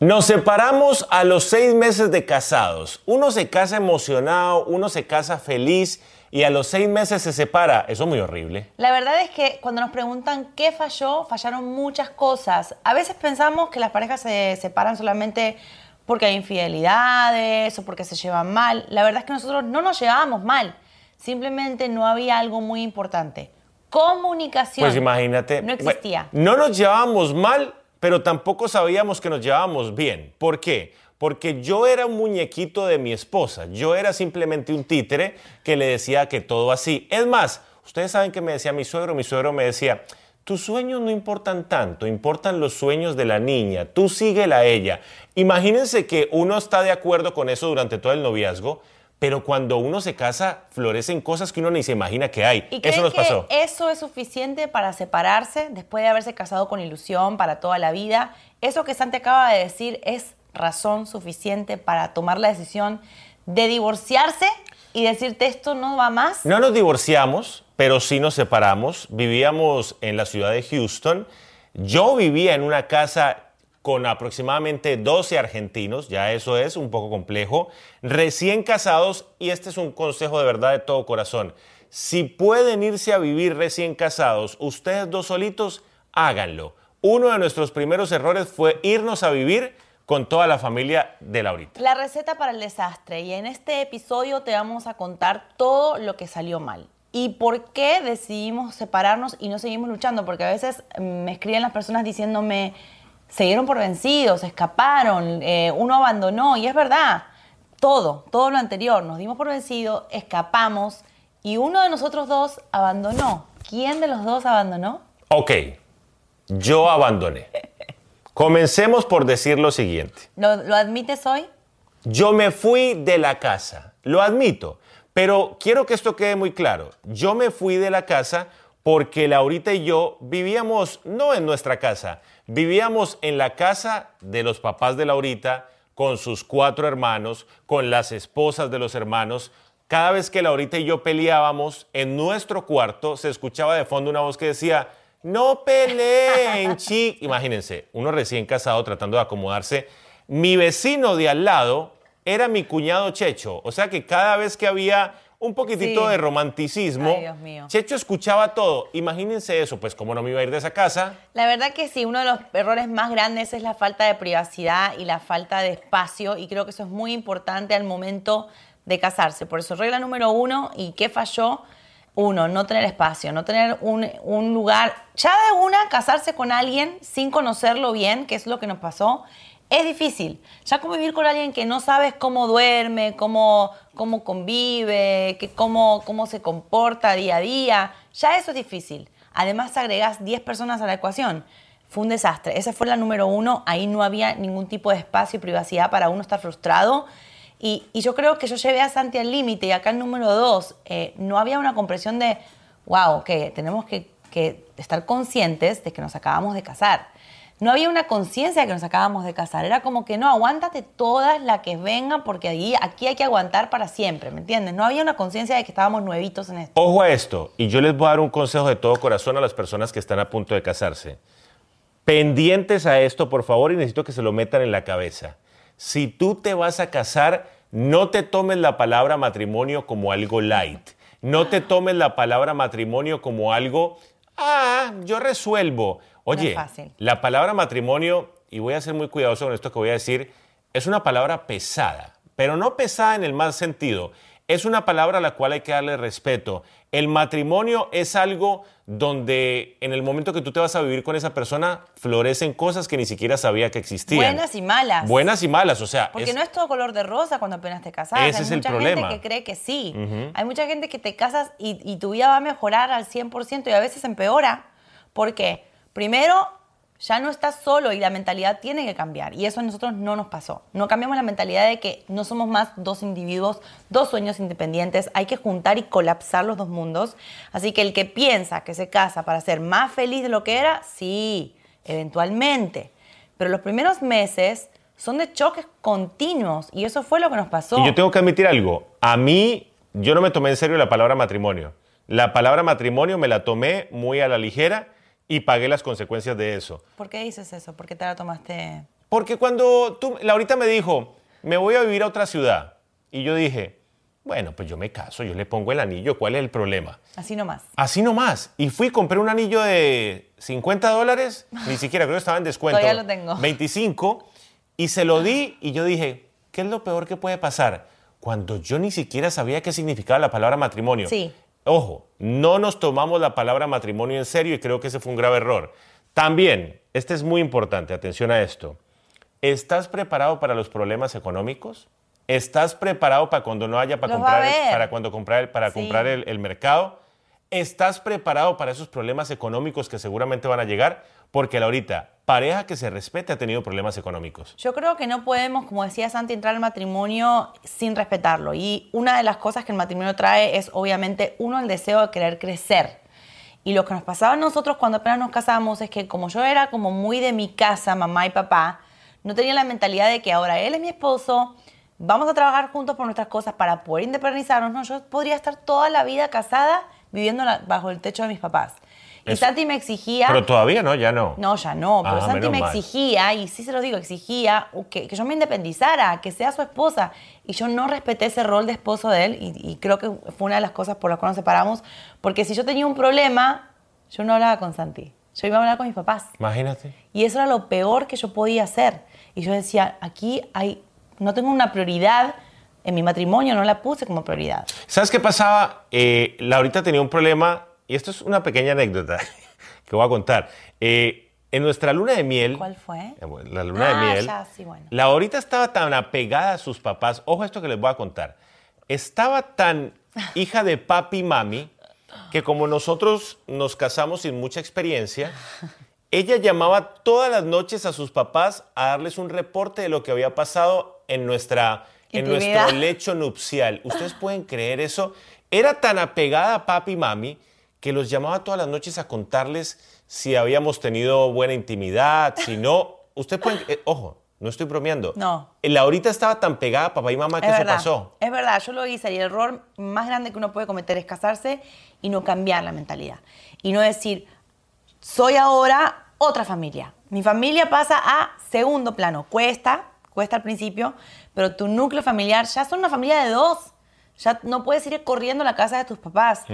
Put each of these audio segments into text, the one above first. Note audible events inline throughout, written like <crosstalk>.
Nos separamos a los seis meses de casados. Uno se casa emocionado, uno se casa feliz y a los seis meses se separa. Eso es muy horrible. La verdad es que cuando nos preguntan qué falló, fallaron muchas cosas. A veces pensamos que las parejas se separan solamente porque hay infidelidades o porque se llevan mal. La verdad es que nosotros no nos llevábamos mal. Simplemente no había algo muy importante. Comunicación. Pues imagínate. No existía. No nos llevábamos mal, pero tampoco sabíamos que nos llevábamos bien. ¿Por qué? Porque yo era un muñequito de mi esposa. Yo era simplemente un títere que le decía que todo así. Es más, ustedes saben que me decía mi suegro. Mi suegro me decía, tus sueños no importan tanto, importan los sueños de la niña. Tú síguela a ella. Imagínense que uno está de acuerdo con eso durante todo el noviazgo, pero cuando uno se casa, florecen cosas que uno ni se imagina que hay. ¿Y eso nos que pasó. eso es suficiente para separarse después de haberse casado con ilusión para toda la vida? Eso que Santi acaba de decir es razón suficiente para tomar la decisión de divorciarse y decirte esto no va más. No nos divorciamos, pero sí nos separamos. Vivíamos en la ciudad de Houston. Yo vivía en una casa con aproximadamente 12 argentinos, ya eso es un poco complejo, recién casados, y este es un consejo de verdad de todo corazón. Si pueden irse a vivir recién casados, ustedes dos solitos, háganlo. Uno de nuestros primeros errores fue irnos a vivir con toda la familia de Laurita. La receta para el desastre. Y en este episodio te vamos a contar todo lo que salió mal. Y por qué decidimos separarnos y no seguimos luchando. Porque a veces me escriben las personas diciéndome, se dieron por vencidos, escaparon, eh, uno abandonó. Y es verdad, todo, todo lo anterior. Nos dimos por vencidos, escapamos y uno de nosotros dos abandonó. ¿Quién de los dos abandonó? Ok, yo abandoné. Comencemos por decir lo siguiente. ¿Lo, lo admites hoy? Yo me fui de la casa, lo admito, pero quiero que esto quede muy claro. Yo me fui de la casa porque Laurita y yo vivíamos no en nuestra casa, vivíamos en la casa de los papás de Laurita, con sus cuatro hermanos, con las esposas de los hermanos. Cada vez que Laurita y yo peleábamos, en nuestro cuarto se escuchaba de fondo una voz que decía, no peleen, <laughs> chi. Imagínense, uno recién casado tratando de acomodarse. Mi vecino de al lado era mi cuñado Checho. O sea que cada vez que había un poquitito Sí. de romanticismo, Ay, Dios mío. Checho escuchaba todo. Imagínense eso, pues cómo no me iba a ir de esa casa. La verdad que sí, uno de los errores más grandes es la falta de privacidad y la falta de espacio y creo que eso es muy importante al momento de casarse. Por eso, regla número uno, ¿y qué falló? Uno, no tener espacio, no tener un, un lugar. Ya de una, casarse con alguien sin conocerlo bien, que es lo que nos pasó, es difícil. Ya convivir con alguien que no sabes cómo duerme, cómo, cómo convive, que, cómo, cómo se comporta día a día, ya eso es difícil. Además, agregás 10 personas a la ecuación. Fue un desastre. Esa fue la número uno. Ahí no había ningún tipo de espacio y privacidad para uno estar frustrado. Y, yo creo que yo llevé a Santi al límite. Y acá el número dos, eh, no había una comprensión de, wow, que tenemos que estar conscientes de que nos acabamos de casar. No había una conciencia de que nos acabamos de casar. Era como que no, aguántate todas las que vengan porque aquí hay que aguantar para siempre, ¿me entiendes? No había una conciencia de que estábamos nuevitos en esto. Ojo a esto, y yo les voy a dar un consejo de todo corazón a las personas que están a punto de casarse. Pendientes a esto, por favor, y necesito que se lo metan en la cabeza. Si tú te vas a casar, no te tomes la palabra matrimonio como algo light. No te tomes la palabra matrimonio como algo, ah, yo resuelvo. Oye, es fácil. la palabra matrimonio, y voy a ser muy cuidadoso con esto que voy a decir, es una palabra pesada, pero no pesada en el mal sentido. Es una palabra a la cual hay que darle respeto. El matrimonio es algo donde en el momento que tú te vas a vivir con esa persona, florecen cosas que ni siquiera sabía que existían. Buenas y malas. Buenas y malas, o sea, Porque es- no es todo color de rosa cuando apenas te casas. Ese Hay es el mucha problema. gente que cree que sí. Hay mucha gente que te casas y, y tu vida va a mejorar al 100% y a veces empeora. ¿Por qué? Primero, ya no estás solo y la mentalidad tiene que cambiar. Y eso a nosotros no nos pasó. No cambiamos la mentalidad de que no somos más dos individuos, dos sueños independientes. Hay que juntar y colapsar los dos mundos. Así que el que piensa que se casa para ser más feliz de lo que era, sí, eventualmente. Pero los primeros meses son de choques continuos y eso fue lo que nos pasó. Y yo tengo que admitir algo. A mí, yo no me tomé en serio la palabra matrimonio. La palabra matrimonio me la tomé muy a la ligera y pagué las consecuencias de eso. ¿Por qué dices eso? ¿Por qué te la tomaste? Porque cuando tú, Laurita me dijo, me voy a vivir a otra ciudad, y yo dije, bueno, pues yo me caso, yo le pongo el anillo, ¿cuál es el problema? Así nomás. Así nomás. Y fui, compré un anillo de 50 dólares, ni siquiera creo que estaba en descuento. Todavía lo tengo. 25, y se lo di, y yo dije, ¿qué es lo peor que puede pasar? Cuando yo ni siquiera sabía qué significaba la palabra matrimonio. Sí. Ojo, no nos tomamos la palabra matrimonio en serio y creo que ese fue un grave error. También, este es muy importante, atención a esto. ¿Estás preparado para los problemas económicos? ¿Estás preparado para cuando no haya para Los comprar, el- para cuando comprar, para Sí. comprar el, el mercado? ¿Estás preparado para esos problemas económicos que seguramente van a llegar? Porque ahorita, pareja que se respete ha tenido problemas económicos. Yo creo que no podemos, como decía Santi, entrar al matrimonio sin respetarlo. Y una de las cosas que el matrimonio trae es, obviamente, uno, el deseo de querer crecer. Y lo que nos pasaba a nosotros cuando apenas nos casamos es que como yo era como muy de mi casa, mamá y papá, no tenía la mentalidad de que ahora él es mi esposo, vamos a trabajar juntos por nuestras cosas para poder independizarnos. No, yo podría estar toda la vida casada viviendo la- bajo el techo de mis papás. Y Eso- Santi me exigía... Pero todavía no, ya no. No, ya no, pero Ah, Santi me mal. exigía, y sí se lo digo, exigía que, que yo me independizara, que sea su esposa. Y yo no respeté ese rol de esposo de él, y, y creo que fue una de las cosas por las cuales nos separamos, porque si yo tenía un problema, yo no hablaba con Santi, yo iba a hablar con mis papás. Imagínate. Y eso era lo peor que yo podía hacer. Y yo decía, aquí hay, no tengo una prioridad, en mi matrimonio no la puse como prioridad. ¿Sabes qué pasaba? Eh, Laurita tenía un problema, y esto es una pequeña anécdota <laughs> que voy a contar. Eh, en nuestra luna de miel. ¿Cuál fue? Eh, La luna Ah, de miel. ya, sí, bueno. Laurita estaba tan apegada a sus papás. Ojo esto que les voy a contar. Estaba tan <laughs> hija de papi y mami que como nosotros nos casamos sin mucha experiencia, ella llamaba todas las noches a sus papás a darles un reporte de lo que había pasado en, nuestra, en nuestro lecho nupcial. ¿Ustedes pueden creer eso? Era tan apegada a papi y mami que los llamaba todas las noches a contarles si habíamos tenido buena intimidad, si no. <laughs> Usted puede, eh, ojo, no estoy bromeando. No. Laurita estaba tan pegada a papá y mamá que Es eso verdad, pasó. Es verdad, yo lo hice y el error más grande que uno puede cometer es casarse y no cambiar la mentalidad. Y no decir, soy ahora otra familia. Mi familia pasa a segundo plano. Cuesta, cuesta al principio, pero tu núcleo familiar ya son una familia de dos. Ya no puedes ir corriendo a la casa de tus papás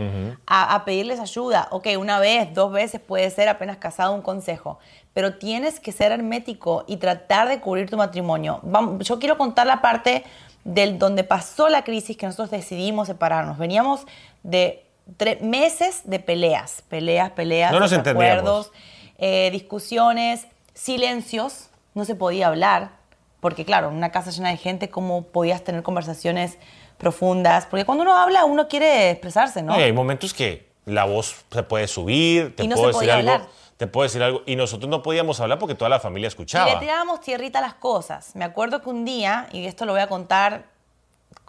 a, a pedirles ayuda. Ok, una vez, dos veces puede ser apenas casado un consejo, pero tienes que ser hermético y tratar de cubrir tu matrimonio. Vamos, yo quiero contar la parte del donde pasó la crisis que nosotros decidimos separarnos. Veníamos de tres meses de peleas, peleas, peleas, No nos desacuerdos, eh, discusiones, silencios, no se podía hablar, porque claro, en una casa llena de gente, ¿cómo podías tener conversaciones profundas? Porque cuando uno habla, uno quiere expresarse, ¿no? Y hay momentos que la voz se puede subir, te Y no puedo se decir podía algo, hablar. te puedo decir algo, y nosotros no podíamos hablar porque toda la familia Y le escuchaba. tirábamos tierrita a las cosas. Me acuerdo que un día, y esto lo voy a contar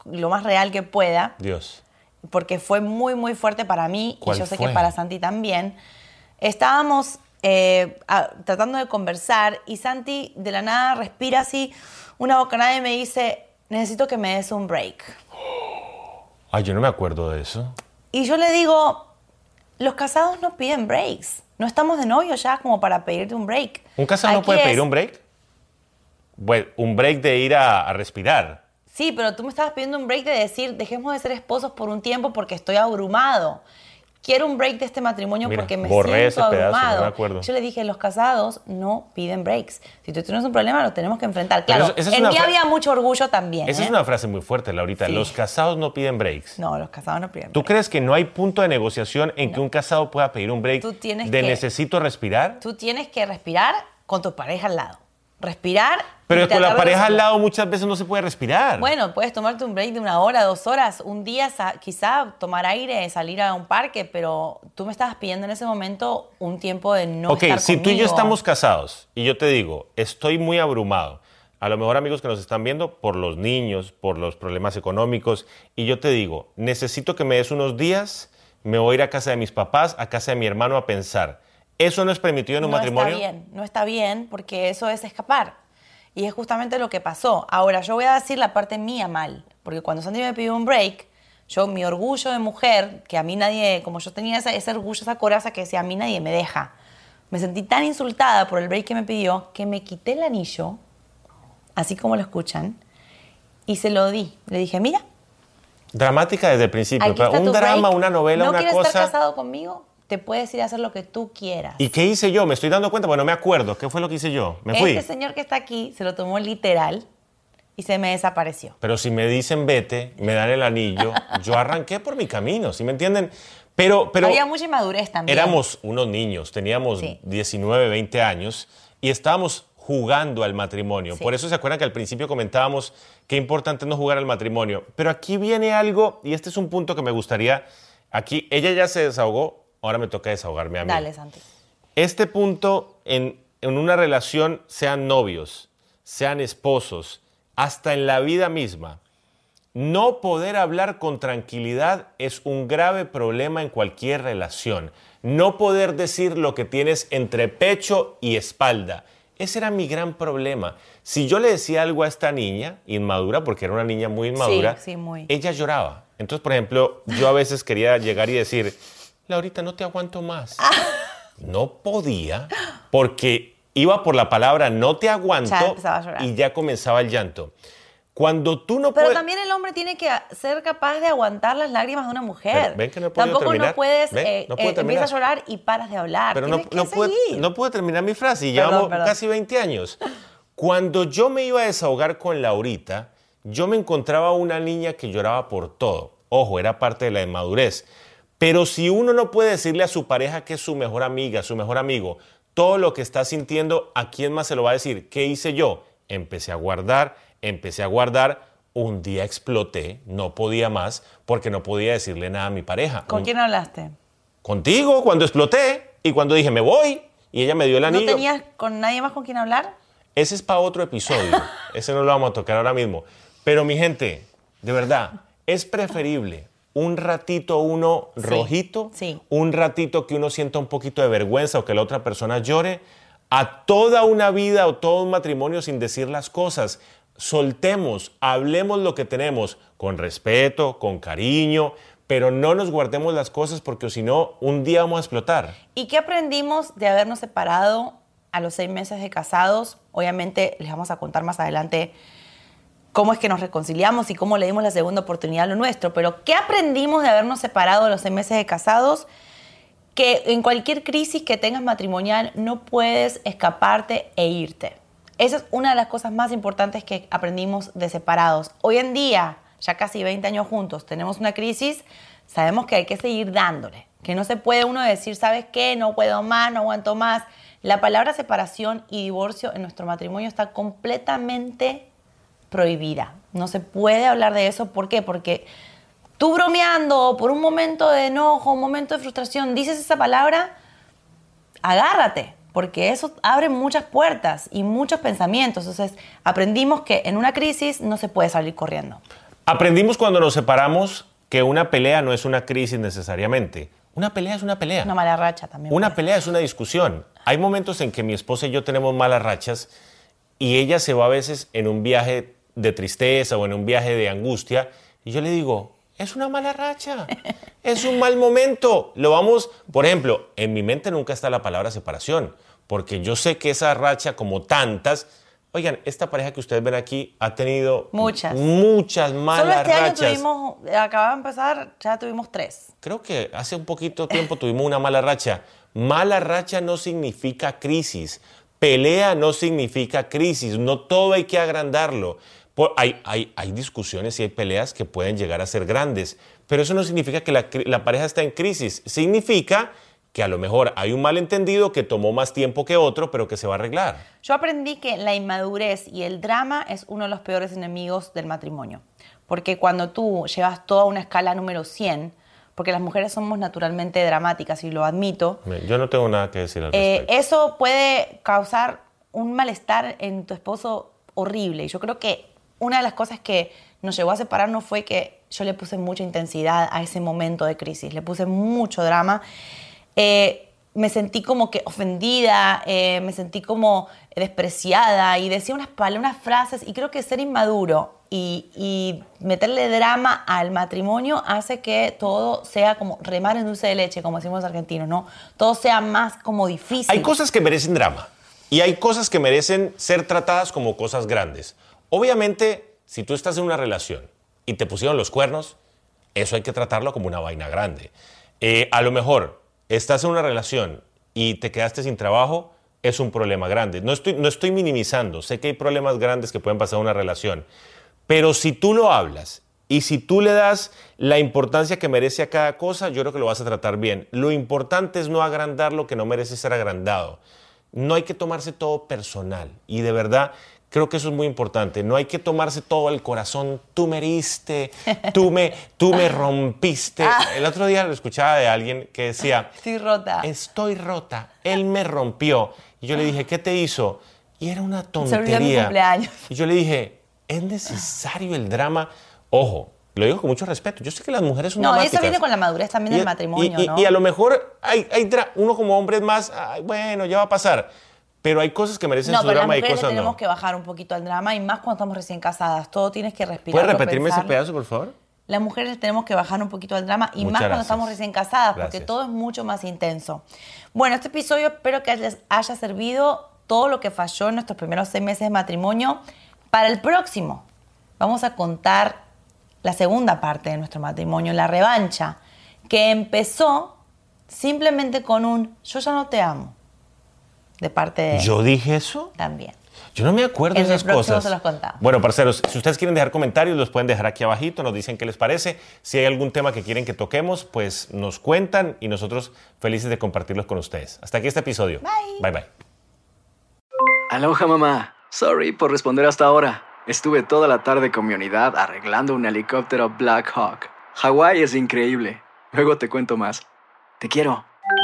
lo más real que pueda, Dios. porque fue muy, muy fuerte para mí y ¿Cuál yo sé fue? que para Santi también. Estábamos eh, a- tratando de conversar y Santi de la nada respira así una bocanada y me dice, necesito que me des un break. <gasps> Ay, yo no me acuerdo de eso. Y yo le digo, los casados no piden breaks. No estamos de novio ya como para pedirte un break. ¿Un casado no Aquí puede es- pedir un break? Bueno, un break de ir a, a respirar. Sí, pero tú me estabas pidiendo un break de decir, dejemos de ser esposos por un tiempo porque estoy abrumado. Quiero un break de este matrimonio Mira, porque me borré siento ese pedazo, no abrumado. Yo le dije, los casados no piden breaks. Si tú tienes un problema, lo tenemos que enfrentar. Claro, eso- en mí había mucho orgullo también. Esa ¿eh? es una frase muy fuerte, Laurita. Sí. Los casados no piden breaks. No, los casados no piden ¿Tú breaks. crees que no hay punto de negociación en que un casado pueda pedir un break Tú tienes de que- necesito respirar? Tú tienes que respirar con tu pareja al lado. Respirar. Pero con la pareja al lado muchas veces no se puede respirar. Bueno, puedes tomarte un break de una hora, dos horas, un día quizá tomar aire, salir a un parque, pero tú me estabas pidiendo en ese momento un tiempo de no ok, estar si tú y yo estamos casados y yo te digo, estoy muy abrumado, a lo mejor amigos que nos están viendo por los niños, por los problemas económicos, y yo te digo, necesito que me des unos días, me voy a ir a casa de mis papás, a casa de mi hermano a pensar. ¿Eso no es permitido en un no matrimonio? está bien, no está bien porque eso es escapar. Y es justamente lo que pasó. Ahora, yo voy a decir la parte mía mal, porque cuando Santi me pidió un break, yo, mi orgullo de mujer, que a mí nadie, como yo tenía ese, ese orgullo, esa coraza que decía, a mí nadie me deja. Me sentí tan insultada por el break que me pidió que me quité el anillo así como lo escuchan, y se lo di. Le dije, mira. Dramática desde el principio. está un drama, break. una novela, ¿No una quieres cosa. estar casado conmigo? Te puedes ir a hacer lo que tú quieras. ¿Y qué hice yo? Me estoy dando cuenta, bueno, no me acuerdo. ¿Qué fue lo que hice yo? Me fui. Este señor que está aquí se lo tomó literal y se me desapareció. Pero si me dicen vete, me dan el anillo, <laughs> yo arranqué por mi camino, ¿sí me entienden? Pero, pero Había mucha inmadurez también. éramos unos niños, teníamos Sí. 19, 20 años y estábamos jugando al matrimonio. Sí. Por eso se acuerdan que al principio comentábamos qué importante no jugar al matrimonio. Pero aquí viene algo, y este es un punto que me gustaría, aquí ella ya se desahogó, ahora me toca desahogarme a mí. Dale, Santi. Este punto en, en una relación, sean novios, sean esposos, hasta en la vida misma, no poder hablar con tranquilidad es un grave problema en cualquier relación. No poder decir lo que tienes entre pecho y espalda. Ese era mi gran problema. Si yo le decía algo a esta niña, inmadura, porque era una niña muy inmadura, sí, muy. ella lloraba. Entonces, por ejemplo, yo a veces quería llegar y decir, Laurita, no te aguanto más. No podía porque iba por la palabra no te aguanto Ya y ya comenzaba el llanto. Cuando tú no Pero puedes... también el hombre tiene que ser capaz de aguantar las lágrimas de una mujer. ¿ven que no Tampoco terminar? no puedes, ¿Ven? eh, No eh, empiezas a llorar y paras de hablar. Pero no, que no, pude, seguir. no pude terminar mi frase y Perdón, llevamos perdón. casi 20 años. Cuando yo me iba a desahogar con Laurita, yo me encontraba una niña que lloraba por todo. Ojo, era parte de la inmadurez. Pero si uno no puede decirle a su pareja que es su mejor amiga, su mejor amigo, todo lo que está sintiendo, ¿a quién más se lo va a decir? ¿Qué hice yo? Empecé a guardar, empecé a guardar. Un día exploté, no podía más, porque no podía decirle nada a mi pareja. ¿Con Un- quién hablaste? contigo cuando exploté y cuando dije me voy y ella me dio el ¿No anillo. tenías con nadie más con quien hablar? Ese es para otro episodio. <laughs> Ese no lo vamos a tocar ahora mismo. Pero mi gente, de verdad, es preferible un ratito uno Sí, rojito, sí. un ratito que uno sienta un poquito de vergüenza o que la otra persona llore, a toda una vida o todo un matrimonio sin decir las cosas. Soltemos, hablemos lo que tenemos con respeto, con cariño, pero no nos guardemos las cosas porque si no, un día vamos a explotar. ¿Y qué aprendimos de habernos separado a los seis meses de casados? Obviamente les vamos a contar más adelante cómo es que nos reconciliamos y cómo le dimos la segunda oportunidad a lo nuestro. Pero ¿qué aprendimos de habernos separado los seis meses de casados? Que en cualquier crisis que tengas matrimonial no puedes escaparte e irte. Esa es una de las cosas más importantes que aprendimos de separados. Hoy en día, ya casi 20 años juntos, tenemos una crisis, sabemos que hay que seguir dándole. Que no se puede uno decir, ¿sabes qué? No puedo más, no aguanto más. La palabra separación y divorcio en nuestro matrimonio está completamente prohibida. No se puede hablar de eso. ¿Por qué? Porque tú bromeando por un momento de enojo, un momento de frustración, dices esa palabra, agárrate, porque eso abre muchas puertas y muchos pensamientos. Entonces, aprendimos que en una crisis no se puede salir corriendo. Aprendimos cuando nos separamos que una pelea no es una crisis necesariamente. Una pelea es una pelea. Una mala racha también. Una pelea es una discusión. Hay momentos en que mi esposa y yo tenemos malas rachas y ella se va a veces en un viaje de tristeza o en un viaje de angustia y yo le digo, es una mala racha, es un mal momento. Lo vamos, por ejemplo, en mi mente nunca está la palabra separación, porque yo sé que esa racha, como tantas, oigan, esta pareja que ustedes ven aquí ha tenido Muchas. muchas malas Solo este año rachas. tuvimos, acababa de empezar, ya tuvimos tres. Creo que hace un poquito tiempo tuvimos una mala racha. Mala racha no significa crisis. Pelea no significa crisis. No todo hay que agrandarlo. Por- hay, hay, hay discusiones y hay peleas que pueden llegar a ser grandes, pero eso no significa que la, la pareja está en crisis. Significa que a lo mejor hay un malentendido que tomó más tiempo que otro, pero que se va a arreglar. Yo aprendí que la inmadurez y el drama es uno de los peores enemigos del matrimonio. Porque cuando tú llevas toda una escala número 100, porque las mujeres somos naturalmente dramáticas y lo admito, Yo no tengo nada que decir al eh, respecto. eso puede causar un malestar en tu esposo horrible. Y yo creo que una de las cosas que nos llevó a separarnos fue que yo le puse mucha intensidad a ese momento de crisis, le puse mucho drama. Eh, me sentí como que ofendida, eh, me sentí como despreciada y decía unas palabras, unas frases y creo que ser inmaduro y, y meterle drama al matrimonio hace que todo sea como remar en dulce de leche, como decimos los argentinos, ¿no? Todo sea más como difícil. Hay cosas que merecen drama. Y hay cosas que merecen ser tratadas como cosas grandes. Obviamente, si tú estás en una relación y te pusieron los cuernos, eso hay que tratarlo como una vaina grande. Eh, a lo mejor estás en una relación y te quedaste sin trabajo, es un problema grande. No estoy, no estoy minimizando, sé que hay problemas grandes que pueden pasar en una relación, pero si tú lo hablas y si tú le das la importancia que merece a cada cosa, yo creo que lo vas a tratar bien. Lo importante es no agrandar lo que no merece ser agrandado. No hay que tomarse todo personal. Y de verdad, creo que eso es muy importante. No hay que tomarse todo el corazón. Tú me heriste, tú me, tú me rompiste. Ah. El otro día lo escuchaba de alguien que decía, Estoy rota. estoy rota, él me rompió. Y yo le dije, ¿qué te hizo? Y era una mi tontería. cumpleaños. Y yo le dije, ¿es necesario el drama? Ojo, lo digo con mucho respeto. Yo sé que las mujeres son No, eso dramáticas. viene con la madurez también Y- del matrimonio, y, y- ¿no? y a lo mejor hay, hay uno como hombre es más, "Ay, bueno, ya va a pasar. Pero hay cosas que merecen No, su pero las drama y cosas tenemos no. que bajar un poquito al drama y más cuando estamos recién casadas. Todo tienes que respirar. ¿Puedes repetirme ese pedazo, por favor? Las mujeres tenemos que bajar un poquito al drama y Muchas más cuando estamos recién casadas, porque todo es mucho más intenso. Bueno, este episodio espero que les haya servido todo lo que falló en nuestros primeros seis meses de matrimonio. Para el próximo, vamos a contar la segunda parte de nuestro matrimonio, la revancha, que empezó simplemente con un yo ya no te amo, de parte de ¿Yo dije eso? también. Yo no me acuerdo En de esas cosas. se los contamos. Bueno, parceros, si ustedes quieren dejar comentarios, los pueden dejar aquí abajito, nos dicen qué les parece. Si hay algún tema que quieren que toquemos, pues nos cuentan y nosotros felices de compartirlos con ustedes. Hasta aquí este episodio. Bye. Bye bye. Aloha mamá. Sorry por responder hasta ahora. Estuve toda la tarde con mi unidad arreglando un helicóptero Black Hawk. Hawái es increíble. Luego te cuento más. Te quiero.